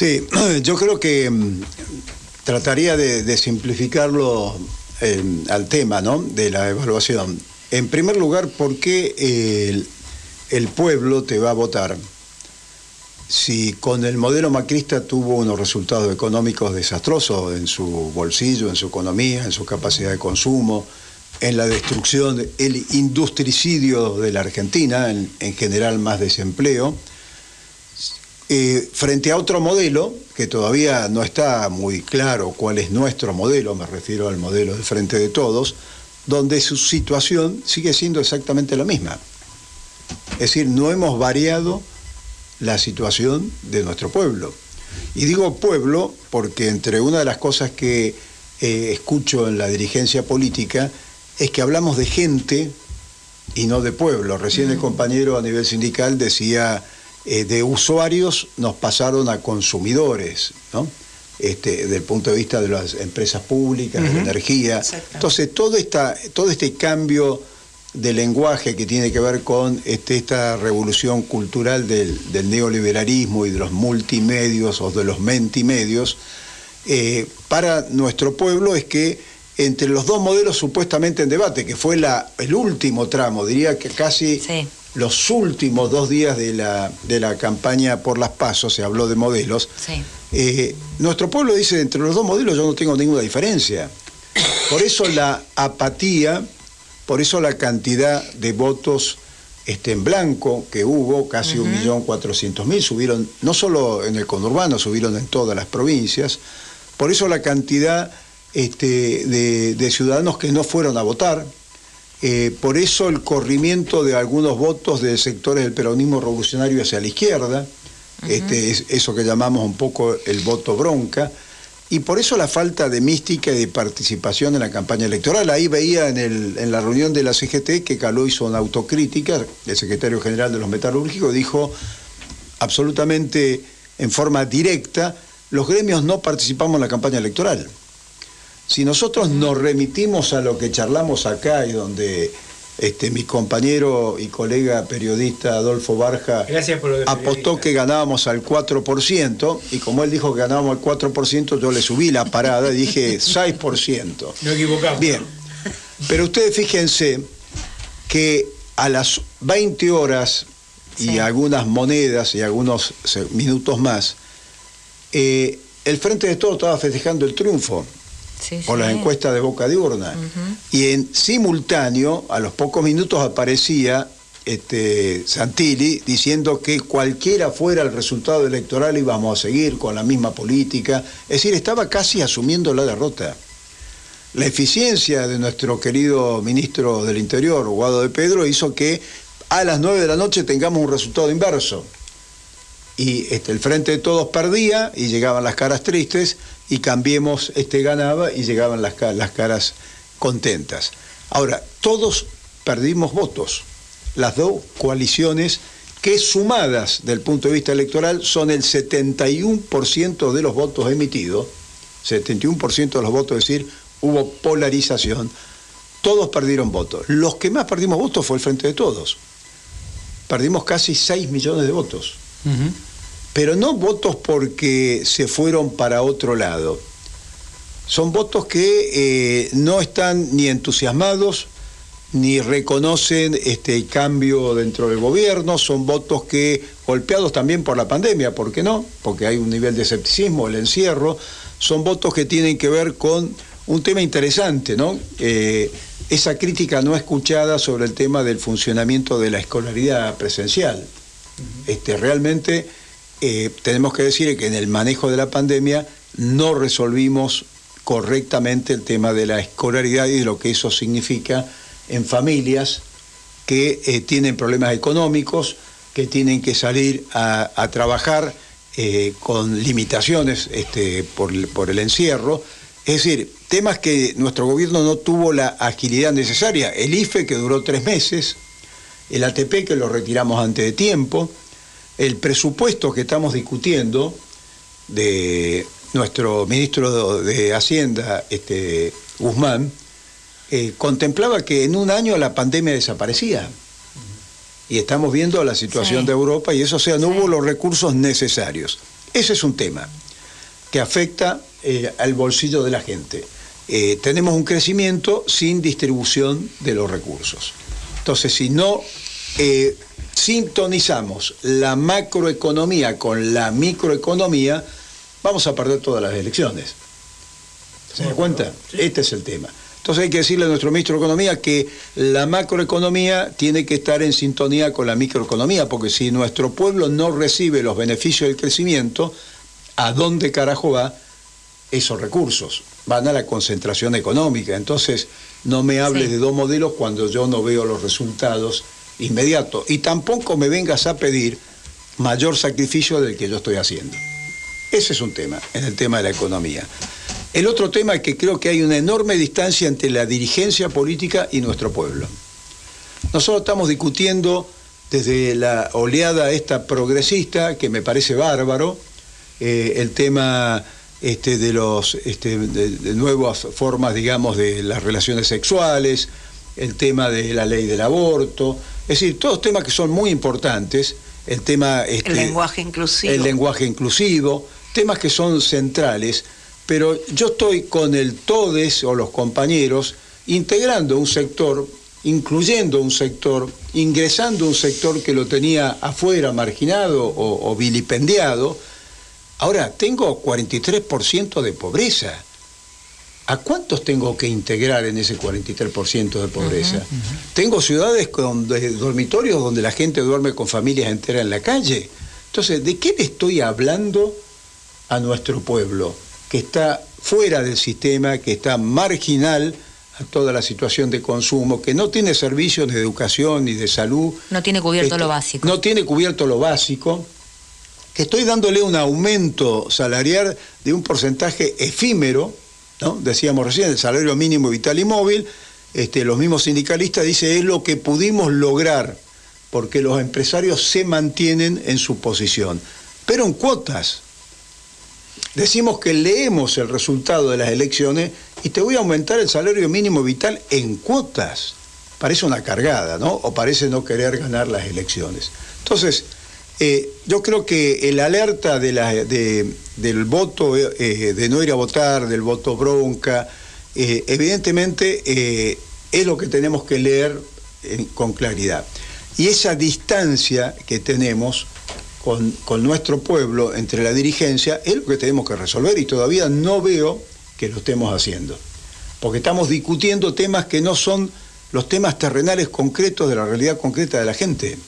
Sí, yo creo que mm, trataría de, simplificarlo eh, al tema ¿no? de la evaluación. En primer lugar, ¿por qué el, pueblo te va a votar si con el modelo macrista tuvo unos resultados económicos desastrosos en su bolsillo, en su economía, en su capacidad de consumo, en la destrucción, el industricidio de la Argentina, en general más desempleo? Eh, frente a otro modelo, que todavía no está muy claro cuál es nuestro modelo, me refiero al modelo del Frente de Todos, donde su situación sigue siendo exactamente la misma. Es decir, no hemos variado la situación de nuestro pueblo. Y digo pueblo porque entre una de las cosas que eh, escucho en la dirigencia política es que hablamos de gente y no de pueblo. Recién el mm. compañero a nivel sindical decía eh, de usuarios nos pasaron a consumidores, ¿no? Este, desde el punto de vista de las empresas públicas, de la energía. Entonces, todo, esta, todo este cambio de lenguaje que tiene que ver con este, esta revolución cultural del, neoliberalismo y de los multimedios o de los mentimedios, eh, para nuestro pueblo es que entre los dos modelos supuestamente en debate, que fue la, el último tramo, diría que casi los últimos dos días de la, de la campaña por las pasos, se habló de modelos, eh, nuestro pueblo dice, entre los dos modelos yo no tengo ninguna diferencia. Por eso la apatía, por eso la cantidad de votos este, en blanco que hubo, casi millón cuatrocientos mil, subieron no solo en el conurbano, subieron en todas las provincias, por eso la cantidad este, de, de ciudadanos que no fueron a votar, eh, por eso el corrimiento de algunos votos de sectores del peronismo revolucionario hacia la izquierda, este, es eso que llamamos un poco el voto bronca, y por eso la falta de mística y de participación en la campaña electoral. Ahí veía en, la reunión de la CGT que Caló hizo una autocrítica, el secretario general de los metalúrgicos dijo absolutamente en forma directa, los gremios no participamos en la campaña electoral. Si nosotros nos remitimos a lo que charlamos acá y donde este, mi compañero y colega periodista Adolfo Barja apostó que ganábamos al 4%, y como él dijo que ganábamos al 4%, yo le subí la parada y dije 6%. No equivocamos. Bien, pero ustedes fíjense que a las 20 horas y algunas monedas y algunos minutos más, eh, el Frente de Todos estaba festejando el triunfo por la encuesta de boca de urna. Y en simultáneo, a los pocos minutos aparecía este, Santilli diciendo que cualquiera fuera el resultado electoral íbamos a seguir con la misma política. Es decir, estaba casi asumiendo la derrota. La eficiencia de nuestro querido ministro del Interior, Guado de Pedro, hizo que a las 9 de la noche tengamos un resultado inverso y este, el frente de todos perdía y llegaban las caras tristes y Cambiemos este, ganaba y llegaban las, las caras contentas. Ahora, todos perdimos votos, las dos coaliciones que sumadas del punto de vista electoral son el 71% de los votos emitidos, 71% de los votos, es decir, hubo polarización, todos perdieron votos. Los que más perdimos votos fue el Frente de Todos. Perdimos casi 6 millones de votos pero no votos porque se fueron para otro lado. Son votos que eh, no están ni entusiasmados, ni reconocen este cambio dentro del gobierno, son votos que, golpeados también por la pandemia, ¿por qué no? Porque hay un nivel de escepticismo, el encierro, son votos que tienen que ver con un tema interesante, ¿no? Eh, esa crítica no escuchada sobre el tema del funcionamiento de la escolaridad presencial. Este, realmente eh, tenemos que decir que en el manejo de la pandemia no resolvimos correctamente el tema de la escolaridad y de lo que eso significa en familias que eh, tienen problemas económicos, que tienen que salir a, trabajar eh, con limitaciones este, por, por el encierro. Es decir, temas que nuestro gobierno no tuvo la agilidad necesaria. El IFE que duró tres meses, el ATP que lo retiramos antes de tiempo, el presupuesto que estamos discutiendo de nuestro ministro de Hacienda, este, Guzmán, eh, contemplaba que en un año la pandemia desaparecía. Y estamos viendo la situación de Europa y eso, o sea, no hubo los recursos necesarios. Ese es un tema que afecta eh, al bolsillo de la gente. Eh, tenemos un crecimiento sin distribución de los recursos. Entonces, si no eh, sintonizamos la macroeconomía con la microeconomía, vamos a perder todas las elecciones. ¿Se da cuenta? Este es el tema. Entonces hay que decirle a nuestro ministro de Economía que la macroeconomía tiene que estar en sintonía con la microeconomía, porque si nuestro pueblo no recibe los beneficios del crecimiento, ¿a dónde carajo va esos recursos? Van a la concentración económica. Entonces no me hables de dos modelos cuando yo no veo los resultados inmediatos. Y tampoco me vengas a pedir mayor sacrificio del que yo estoy haciendo. Ese es un tema, en el tema de la economía. El otro tema es que creo que hay una enorme distancia entre la dirigencia política y nuestro pueblo. Nosotros estamos discutiendo desde la oleada esta progresista, que me parece bárbaro, eh, el tema este, de los este, de, nuevas formas, digamos, de las relaciones sexuales, el tema de la ley del aborto, es decir, todos temas que son muy importantes, el tema... Este, el lenguaje inclusivo. El lenguaje inclusivo, temas que son centrales pero yo estoy con el TODES o los compañeros integrando un sector, incluyendo un sector, ingresando un sector que lo tenía afuera, marginado o, vilipendiado. Ahora, tengo 43% de pobreza. ¿A cuántos tengo que integrar en ese 43% de pobreza? Tengo ciudades con dormitorios donde la gente duerme con familias enteras en la calle. Entonces, ¿de qué le estoy hablando a nuestro pueblo? que está fuera del sistema, que está marginal a toda la situación de consumo, que no tiene servicios de educación ni de salud. No tiene cubierto lo básico. No tiene cubierto lo básico, que estoy dándole un aumento salarial de un porcentaje efímero, decíamos recién, el salario mínimo vital y móvil, este, los mismos sindicalistas dicen es lo que pudimos lograr, porque los empresarios se mantienen en su posición, pero en cuotas, decimos que leemos el resultado de las elecciones y te voy a aumentar el salario mínimo vital en cuotas. Parece una cargada, ¿no? O parece no querer ganar las elecciones. Entonces, eh, yo creo que el alerta del voto, eh, de no ir a votar, del voto bronca, eh, evidentemente es lo que tenemos que leer con claridad. Y esa distancia que tenemos con, nuestro pueblo, entre la dirigencia, es lo que tenemos que resolver y todavía no veo que lo estemos haciendo. Porque estamos discutiendo temas que no son los temas terrenales concretos de la realidad concreta de la gente.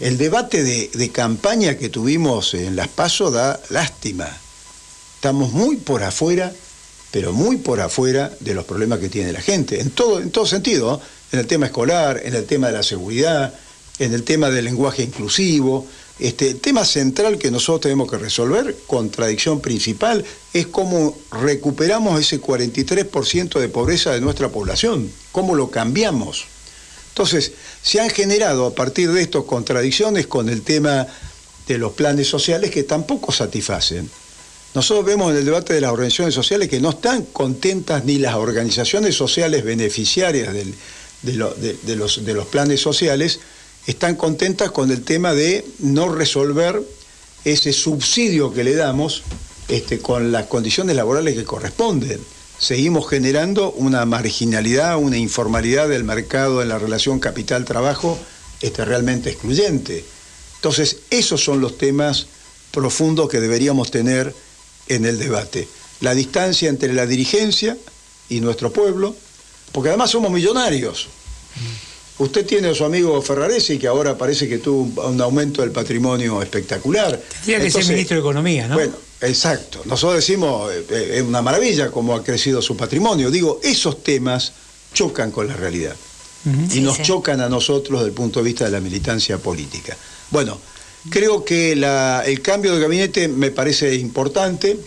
El debate de, campaña que tuvimos en Las Pasos da lástima. Estamos muy por afuera, pero muy por afuera de los problemas que tiene la gente, en todo, en todo sentido, en el tema escolar, en el tema de la seguridad, en el tema del lenguaje inclusivo, este, el tema central que nosotros tenemos que resolver, contradicción principal, es cómo recuperamos ese 43% de pobreza de nuestra población, cómo lo cambiamos. Entonces, se han generado a partir de esto contradicciones con el tema de los planes sociales que tampoco satisfacen. Nosotros vemos en el debate de las organizaciones sociales que no están contentas ni las organizaciones sociales beneficiarias de los planes sociales, están contentas con el tema de no resolver ese subsidio que le damos este, con las condiciones laborales que corresponden. Seguimos generando una marginalidad, una informalidad del mercado en la relación capital-trabajo este, realmente excluyente. Entonces, esos son los temas profundos que deberíamos tener en el debate. La distancia entre la dirigencia y nuestro pueblo, porque además somos millonarios. Usted tiene a su amigo Ferraresi, que ahora parece que tuvo un aumento del patrimonio espectacular. Tendría que ser ministro de Economía, ¿no? Bueno, exacto. Nosotros decimos, eh, eh, es una maravilla cómo ha crecido su patrimonio. Digo, esos temas chocan con la realidad. Y nos chocan a nosotros desde el punto de vista de la militancia política. Bueno, creo que el cambio de gabinete me parece importante.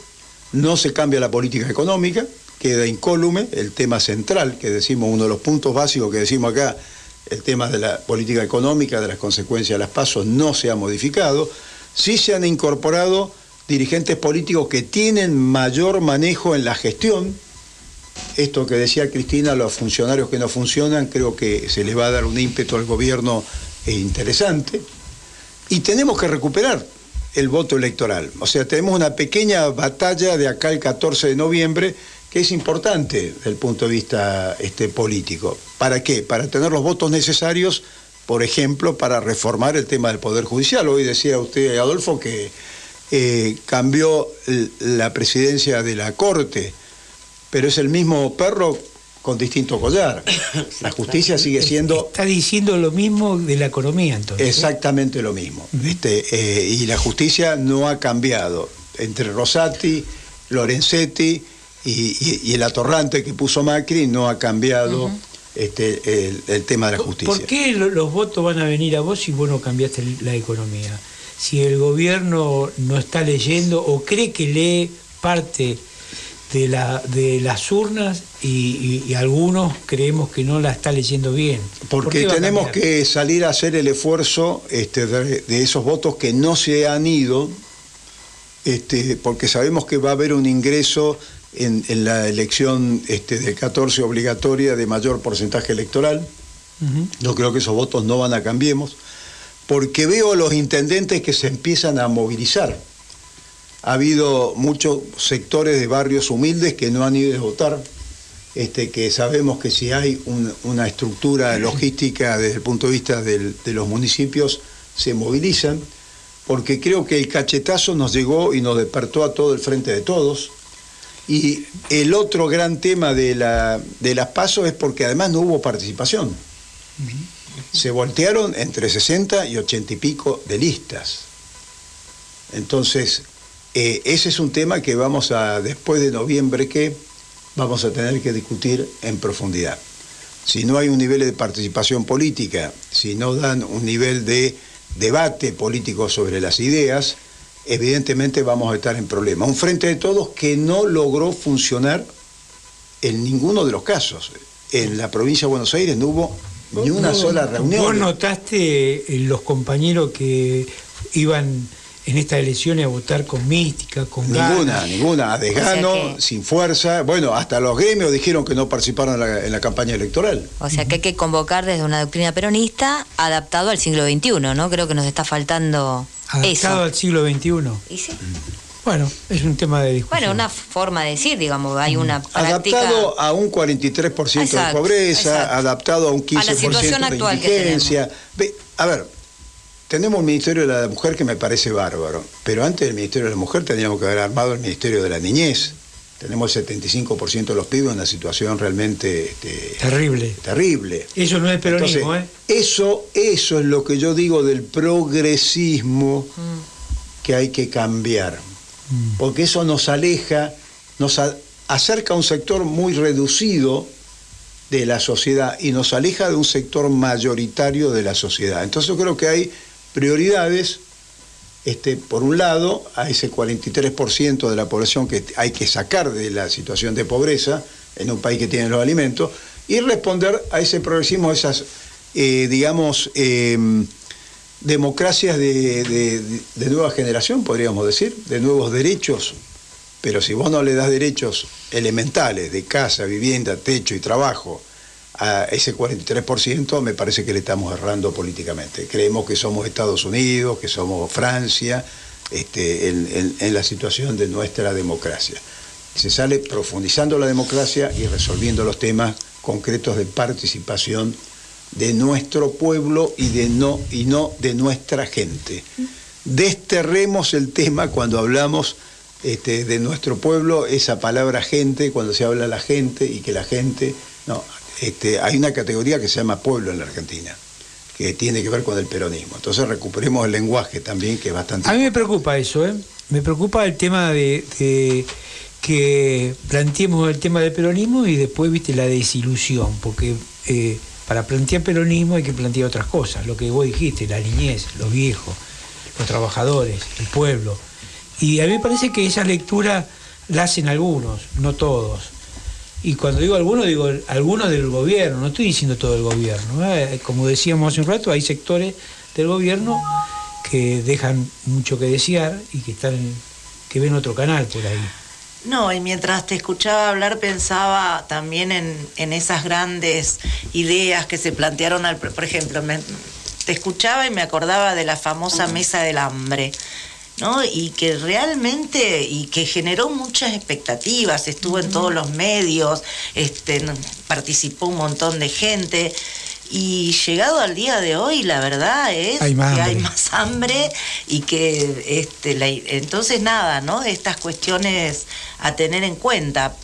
No se cambia la política económica, queda incólume el tema central, que decimos, uno de los puntos básicos que decimos acá, el tema de la política económica, de las consecuencias de las pasos, no se ha modificado. Sí se han incorporado dirigentes políticos que tienen mayor manejo en la gestión. Esto que decía Cristina, los funcionarios que no funcionan, creo que se les va a dar un ímpetu al gobierno interesante. Y tenemos que recuperar el voto electoral. O sea, tenemos una pequeña batalla de acá el 14 de noviembre que es importante desde el punto de vista este, político. ¿Para qué? Para tener los votos necesarios, por ejemplo, para reformar el tema del Poder Judicial. Hoy decía usted, Adolfo, que eh, cambió la presidencia de la Corte, pero es el mismo perro con distinto collar. La justicia sigue siendo... Está diciendo lo mismo de la economía entonces. Exactamente lo mismo. Este, eh, y la justicia no ha cambiado. Entre Rosati, Lorenzetti y, el atorrante que puso Macri no ha cambiado este, el, tema de la justicia. ¿Por qué los votos van a venir a vos si vos no cambiaste la economía? Si el gobierno no está leyendo o cree que lee parte de, la, de las urnas y, algunos creemos que no la está leyendo bien. Porque tenemos que salir a hacer el esfuerzo este, de, esos votos que no se han ido, este, porque sabemos que va a haber un ingreso en, la elección este, del 14 obligatoria de mayor porcentaje electoral. Yo creo que esos votos no van a cambiemos, porque veo a los intendentes que se empiezan a movilizar ha habido muchos sectores de barrios humildes que no han ido a votar, este, que sabemos que si hay una estructura logística desde el punto de vista de los municipios, se movilizan, porque creo que el cachetazo nos llegó y nos despertó a todo el frente de todos. Y el otro gran tema de, la, de las pasos es porque además no hubo participación. Se voltearon entre 60 y 80 y pico de listas. Entonces, eh, ese es un tema que vamos a, después de noviembre, que vamos a tener que discutir en profundidad. Si no hay un nivel de participación política, si no dan un nivel de debate político sobre las ideas, evidentemente vamos a estar en problemas. Un frente de todos que no logró funcionar en ninguno de los casos. En la provincia de Buenos Aires no hubo ni una sola reunión. ¿Vos notaste eh, los compañeros que iban en estas elecciones a votar con mística, con Ninguna, ninguna, a desgano, sin fuerza. Bueno, hasta los gremios dijeron que no participaron en la, campaña electoral. O sea que hay que convocar desde una doctrina peronista adaptado al siglo XXI, ¿no? Creo que nos está faltando adaptado al siglo XXI. ¿Y sí? Bueno, es un tema de discusión. Bueno, una forma de decir, digamos, hay una práctica... Adaptado a un 43% de pobreza, adaptado a un 15% a la situación de actual indigencia. a ver, tenemos un Ministerio de la Mujer que me parece bárbaro, pero antes del Ministerio de la Mujer teníamos que haber armado el Ministerio de la Niñez. Tenemos el 75% de los pibes en una situación realmente este, terrible. Terrible. Eso no es peronismo, ¿eh? Eso, eso es lo que yo digo del progresismo mm. que hay que cambiar. Mm. Porque eso nos aleja, nos acerca a un sector muy reducido de la sociedad y nos aleja de un sector mayoritario de la sociedad. Entonces yo creo que hay prioridades, este, por un lado, a ese 43% de la población que hay que sacar de la situación de pobreza en un país que tiene los alimentos, y responder a ese progresismo, a esas, eh, digamos, em, democracias de, nueva generación, podríamos decir, de nuevos derechos, pero si vos no le das derechos elementales de casa, vivienda, techo y trabajo a ese 43% me parece que le estamos errando políticamente. Creemos que somos Estados Unidos, que somos Francia, este, en, la situación de nuestra democracia. Se sale profundizando la democracia y resolviendo los temas concretos de participación de nuestro pueblo y, de no, y no de nuestra gente. Desterremos el tema cuando hablamos este, de nuestro pueblo, esa palabra gente, cuando se habla la gente y que la gente... No, este, hay una categoría que se llama pueblo en la Argentina, que tiene que ver con el peronismo. Entonces recuperemos el lenguaje también, que es bastante... A mí me preocupa eso, ¿eh? Me preocupa el tema de, que planteemos el tema del peronismo y después, viste, la desilusión, porque eh, para plantear peronismo hay que plantear otras cosas, lo que vos dijiste, la niñez, los viejos, los trabajadores, el pueblo. Y a mí me parece que esa lectura la hacen algunos, no todos. Y cuando digo algunos, digo algunos del gobierno, no estoy diciendo todo el gobierno. ¿eh? Como decíamos hace un rato, hay sectores del gobierno que dejan mucho que desear y que están que ven otro canal por ahí. No, y mientras te escuchaba hablar pensaba también en, esas grandes ideas que se plantearon, al, por ejemplo, te escuchaba y me acordaba de la famosa mesa del hambre ¿no? Y que realmente, y que generó muchas expectativas, estuvo en todos los medios, este, participó un montón de gente. Y llegado al día de hoy, la verdad es Hay que hay más hambre y que este, la- entonces nada, ¿no? Estas cuestiones a tener en cuenta.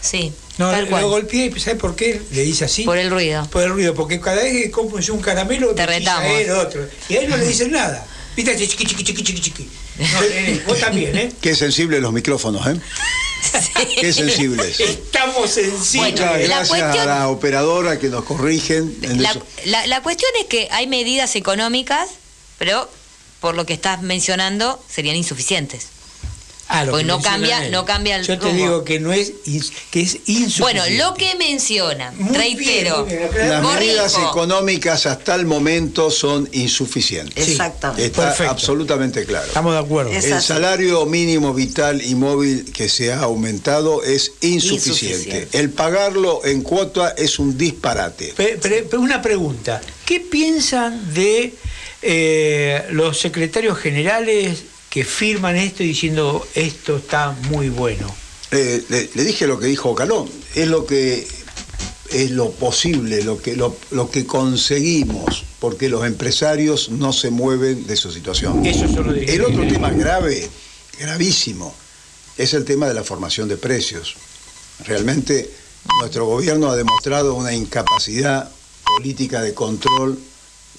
Sí, No, tal cual. lo golpeé y ¿sabes por qué le dice así? Por el ruido. Por el ruido, porque cada vez que compro un caramelo, Te retamos. él, otro. Y a él no le dicen nada. Viste, chiqui, chiqui, chiqui, chiqui, chiqui. No, nene, vos también, ¿eh? Qué sensibles los micrófonos, ¿eh? Qué sensibles. Estamos sensibles. Bueno, Muchas la gracias cuestión- a la operadora que nos corrigen. en La, eso. la- la cuestión es que hay medidas económicas, pero por lo que estás mencionando serían insuficientes. Ah, lo Pues que no cambia- él. no cambia el Yo te rumbo. digo que no es, que es insuficiente. Bueno, lo que menciona, Muy reitero, bien, muy bien. Las corrijo. medidas económicas hasta el momento son insuficientes. Sí. Exactamente. Está Perfecto. absolutamente claro. Estamos de acuerdo. Es- El así. salario mínimo vital y móvil que se ha aumentado es insuficiente. Insuficiente. El pagarlo en cuota es un disparate. Pe- pe- pe- una pregunta. ¿Qué piensan de eh, los secretarios generales que firman esto diciendo esto está muy bueno? Eh, le, le dije lo que dijo Calón, es lo que es lo posible, lo que, lo, lo que conseguimos, porque los empresarios no se mueven de su situación. Eso El otro tema grave, gravísimo, es el tema de la formación de precios. Realmente nuestro gobierno ha demostrado una incapacidad política de control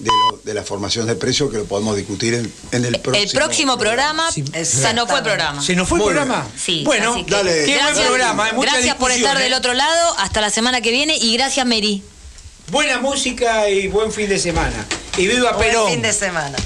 de, lo- de la formación de precios que lo podemos discutir en, en el próximo, el próximo programa, Sí, se nos fue el programa. ¿Se nos fue el Muy programa? Sí, Bueno, que dale. qué buen gracias, programa, hay mucha gracias por estar ¿eh? del otro lado, hasta la semana que viene y gracias Mary. buena música y buen fin de semana. Y viva Buen Perón. fin de semana.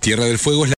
Tierra del Fuego es la